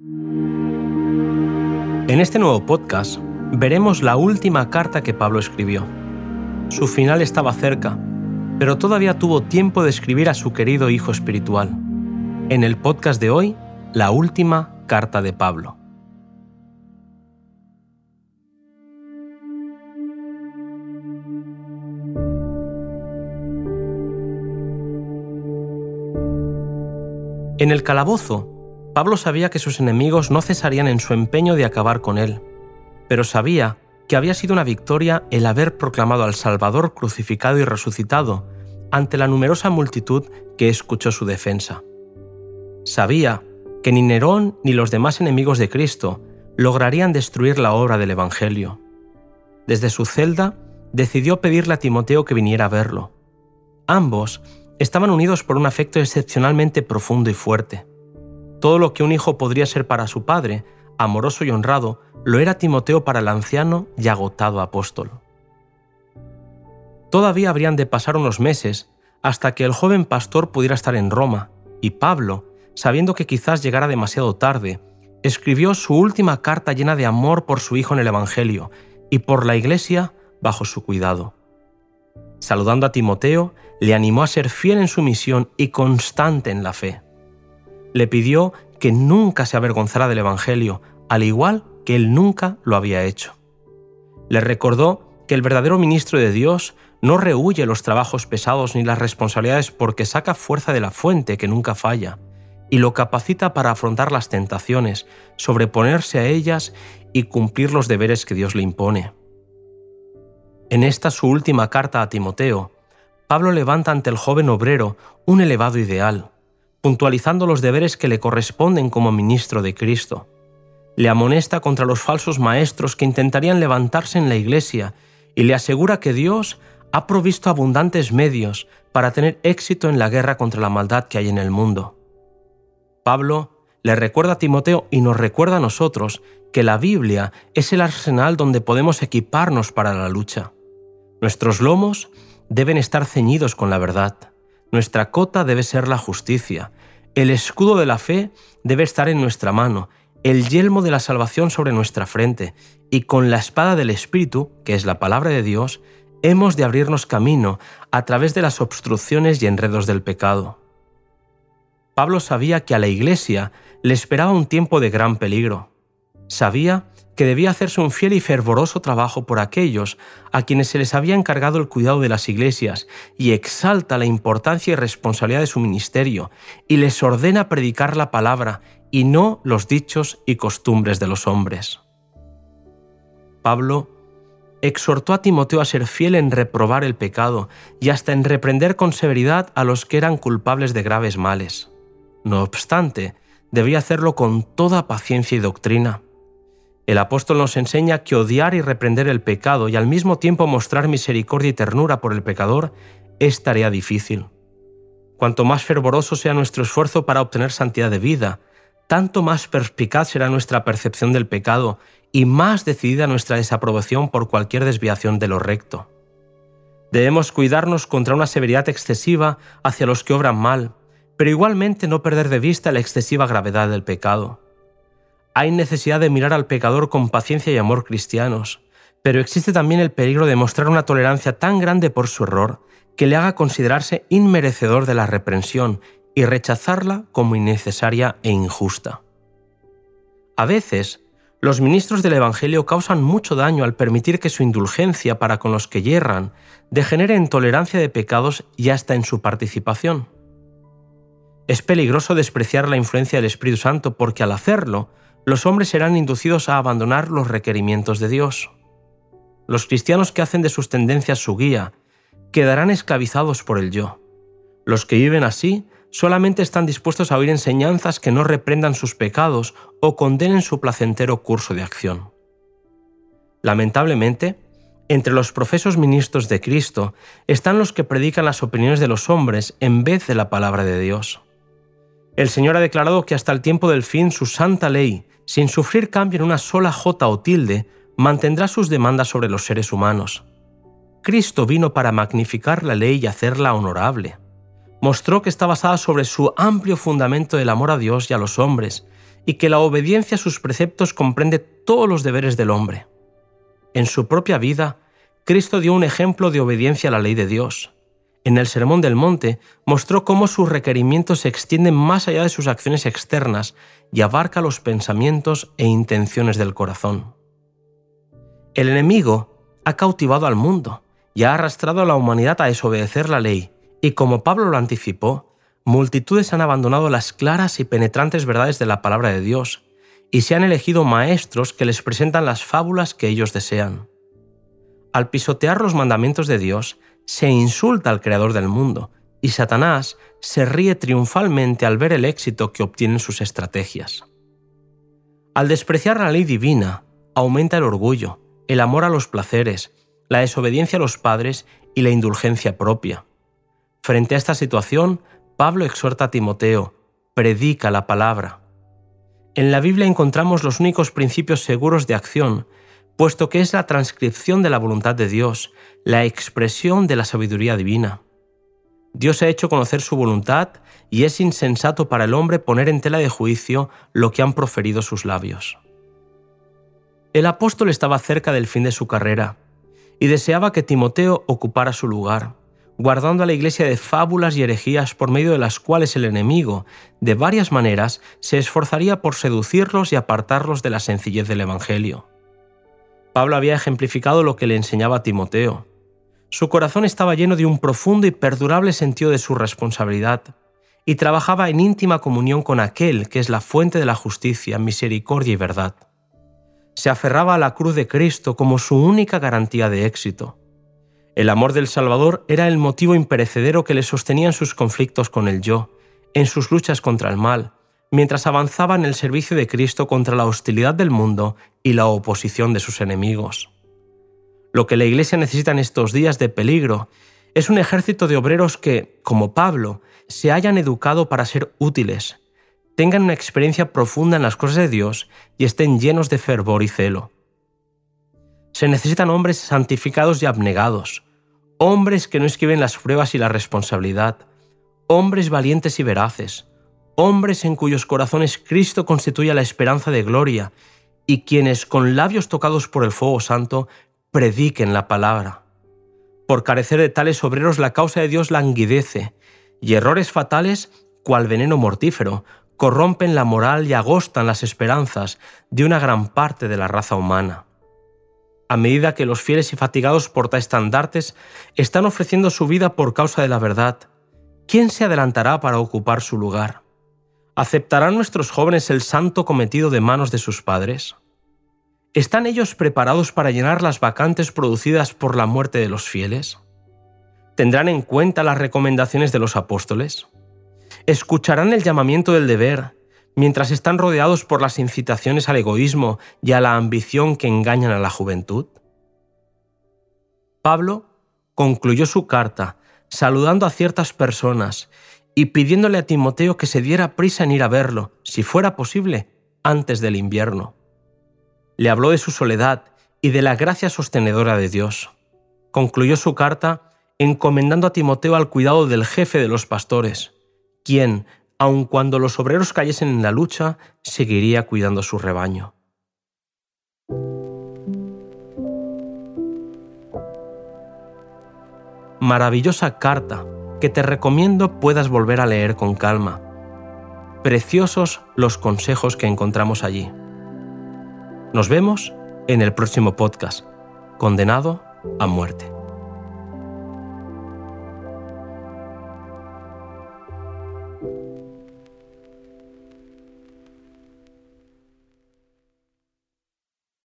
En este nuevo podcast veremos la última carta que Pablo escribió. Su final estaba cerca, pero todavía tuvo tiempo de escribir a su querido hijo espiritual. En el podcast de hoy, la última carta de Pablo. En el calabozo, Pablo sabía que sus enemigos no cesarían en su empeño de acabar con él, pero sabía que había sido una victoria el haber proclamado al Salvador crucificado y resucitado ante la numerosa multitud que escuchó su defensa. Sabía que ni Nerón ni los demás enemigos de Cristo lograrían destruir la obra del Evangelio. Desde su celda, decidió pedirle a Timoteo que viniera a verlo. Ambos estaban unidos por un afecto excepcionalmente profundo y fuerte. Todo lo que un hijo podría ser para su padre, amoroso y honrado, lo era Timoteo para el anciano y agotado apóstol. Todavía habrían de pasar unos meses hasta que el joven pastor pudiera estar en Roma, y Pablo, sabiendo que quizás llegara demasiado tarde, escribió su última carta llena de amor por su hijo en el Evangelio y por la Iglesia bajo su cuidado. Saludando a Timoteo, le animó a ser fiel en su misión y constante en la fe. Le pidió que nunca se avergonzara del Evangelio, al igual que él nunca lo había hecho. Le recordó que el verdadero ministro de Dios no rehuye los trabajos pesados ni las responsabilidades porque saca fuerza de la fuente que nunca falla, y lo capacita para afrontar las tentaciones, sobreponerse a ellas y cumplir los deberes que Dios le impone. En esta su última carta a Timoteo, Pablo levanta ante el joven obrero un elevado ideal, puntualizando los deberes que le corresponden como ministro de Cristo. Le amonesta contra los falsos maestros que intentarían levantarse en la iglesia y le asegura que Dios ha provisto abundantes medios para tener éxito en la guerra contra la maldad que hay en el mundo. Pablo le recuerda a Timoteo y nos recuerda a nosotros que la Biblia es el arsenal donde podemos equiparnos para la lucha. Nuestros lomos deben estar ceñidos con la verdad. Nuestra cota debe ser la justicia. El escudo de la fe debe estar en nuestra mano, el yelmo de la salvación sobre nuestra frente, y con la espada del Espíritu, que es la palabra de Dios, hemos de abrirnos camino a través de las obstrucciones y enredos del pecado. Pablo sabía que a la iglesia le esperaba un tiempo de gran peligro. Sabía que debía hacerse un fiel y fervoroso trabajo por aquellos a quienes se les había encargado el cuidado de las iglesias y exalta la importancia y responsabilidad de su ministerio y les ordena predicar la palabra y no los dichos y costumbres de los hombres. Pablo exhortó a Timoteo a ser fiel en reprobar el pecado y hasta en reprender con severidad a los que eran culpables de graves males. No obstante, debía hacerlo con toda paciencia y doctrina el apóstol nos enseña que odiar y reprender el pecado y al mismo tiempo mostrar misericordia y ternura por el pecador es tarea difícil. Cuanto más fervoroso sea nuestro esfuerzo para obtener santidad de vida, tanto más perspicaz será nuestra percepción del pecado y más decidida nuestra desaprobación por cualquier desviación de lo recto. Debemos cuidarnos contra una severidad excesiva hacia los que obran mal, pero igualmente no perder de vista la excesiva gravedad del pecado. Hay necesidad de mirar al pecador con paciencia y amor cristianos, pero existe también el peligro de mostrar una tolerancia tan grande por su error que le haga considerarse inmerecedor de la reprensión y rechazarla como innecesaria e injusta. A veces, los ministros del Evangelio causan mucho daño al permitir que su indulgencia para con los que yerran degenere en tolerancia de pecados y hasta en su participación. Es peligroso despreciar la influencia del Espíritu Santo porque al hacerlo los hombres serán inducidos a abandonar los requerimientos de Dios. Los cristianos que hacen de sus tendencias su guía quedarán esclavizados por el yo. Los que viven así solamente están dispuestos a oír enseñanzas que no reprendan sus pecados o condenen su placentero curso de acción. Lamentablemente, entre los profesos ministros de Cristo están los que predican las opiniones de los hombres en vez de la palabra de Dios. El Señor ha declarado que hasta el tiempo del fin su santa ley sin sufrir cambio en una sola jota o tilde, mantendrá sus demandas sobre los seres humanos. Cristo vino para magnificar la ley y hacerla honorable. Mostró que está basada sobre su amplio fundamento del amor a Dios y a los hombres, y que la obediencia a sus preceptos comprende todos los deberes del hombre. En su propia vida, Cristo dio un ejemplo de obediencia a la ley de Dios. En el Sermón del Monte mostró cómo sus requerimientos se extienden más allá de sus acciones externas y abarca los pensamientos e intenciones del corazón. El enemigo ha cautivado al mundo y ha arrastrado a la humanidad a desobedecer la ley, y como Pablo lo anticipó, multitudes han abandonado las claras y penetrantes verdades de la palabra de Dios, y se han elegido maestros que les presentan las fábulas que ellos desean. Al pisotear los mandamientos de Dios, se insulta al Creador del mundo, y Satanás se ríe triunfalmente al ver el éxito que obtienen sus estrategias. Al despreciar la ley divina, aumenta el orgullo, el amor a los placeres, la desobediencia a los padres y la indulgencia propia. Frente a esta situación, Pablo exhorta a Timoteo, predica la palabra. En la Biblia encontramos los únicos principios seguros de acción, puesto que es la transcripción de la voluntad de Dios, la expresión de la sabiduría divina. Dios ha hecho conocer su voluntad y es insensato para el hombre poner en tela de juicio lo que han proferido sus labios. El apóstol estaba cerca del fin de su carrera y deseaba que Timoteo ocupara su lugar guardando a la iglesia de fábulas y herejías por medio de las cuales el enemigo, de varias maneras, se esforzaría por seducirlos y apartarlos de la sencillez del Evangelio. Pablo había ejemplificado lo que le enseñaba Timoteo. Su corazón estaba lleno de un profundo y perdurable sentido de su responsabilidad, y trabajaba en íntima comunión con aquel que es la fuente de la justicia, misericordia y verdad. Se aferraba a la cruz de Cristo como su única garantía de éxito el amor del Salvador era el motivo imperecedero que le sostenía en sus conflictos con el yo, en sus luchas contra el mal, mientras avanzaba en el servicio de Cristo contra la hostilidad del mundo y la oposición de sus enemigos. Lo que la Iglesia necesita en estos días de peligro es un ejército de obreros que, como Pablo, se hayan educado para ser útiles, tengan una experiencia profunda en las cosas de Dios y estén llenos de fervor y celo. Se necesitan hombres santificados y abnegados, hombres que no esquiven las pruebas y la responsabilidad, hombres valientes y veraces, hombres en cuyos corazones Cristo constituye la esperanza de gloria, y quienes con labios tocados por el fuego santo prediquen la palabra. Por carecer de tales obreros la causa de Dios languidece, y errores fatales, cual veneno mortífero, corrompen la moral y agostan las esperanzas de una gran parte de la raza humana a medida que los fieles y fatigados portaestandartes están ofreciendo su vida por causa de la verdad, ¿quién se adelantará para ocupar su lugar? ¿Aceptarán nuestros jóvenes el santo cometido de manos de sus padres? ¿Están ellos preparados para llenar las vacantes producidas por la muerte de los fieles? ¿Tendrán en cuenta las recomendaciones de los apóstoles? ¿Escucharán el llamamiento del deber mientras están rodeados por las incitaciones al egoísmo y a la ambición que engañan a la juventud? Pablo concluyó su carta saludando a ciertas personas y pidiéndole a Timoteo que se diera prisa en ir a verlo, si fuera posible, antes del invierno. Le habló de su soledad y de la gracia sostenedora de Dios. Concluyó su carta encomendando a Timoteo al cuidado del jefe de los pastores, quien, aun cuando los obreros cayesen en la lucha, seguiría cuidando su rebaño. Maravillosa carta que te recomiendo puedas volver a leer con calma. Preciosos los consejos que encontramos allí. Nos vemos en el próximo podcast, Condenado a muerte.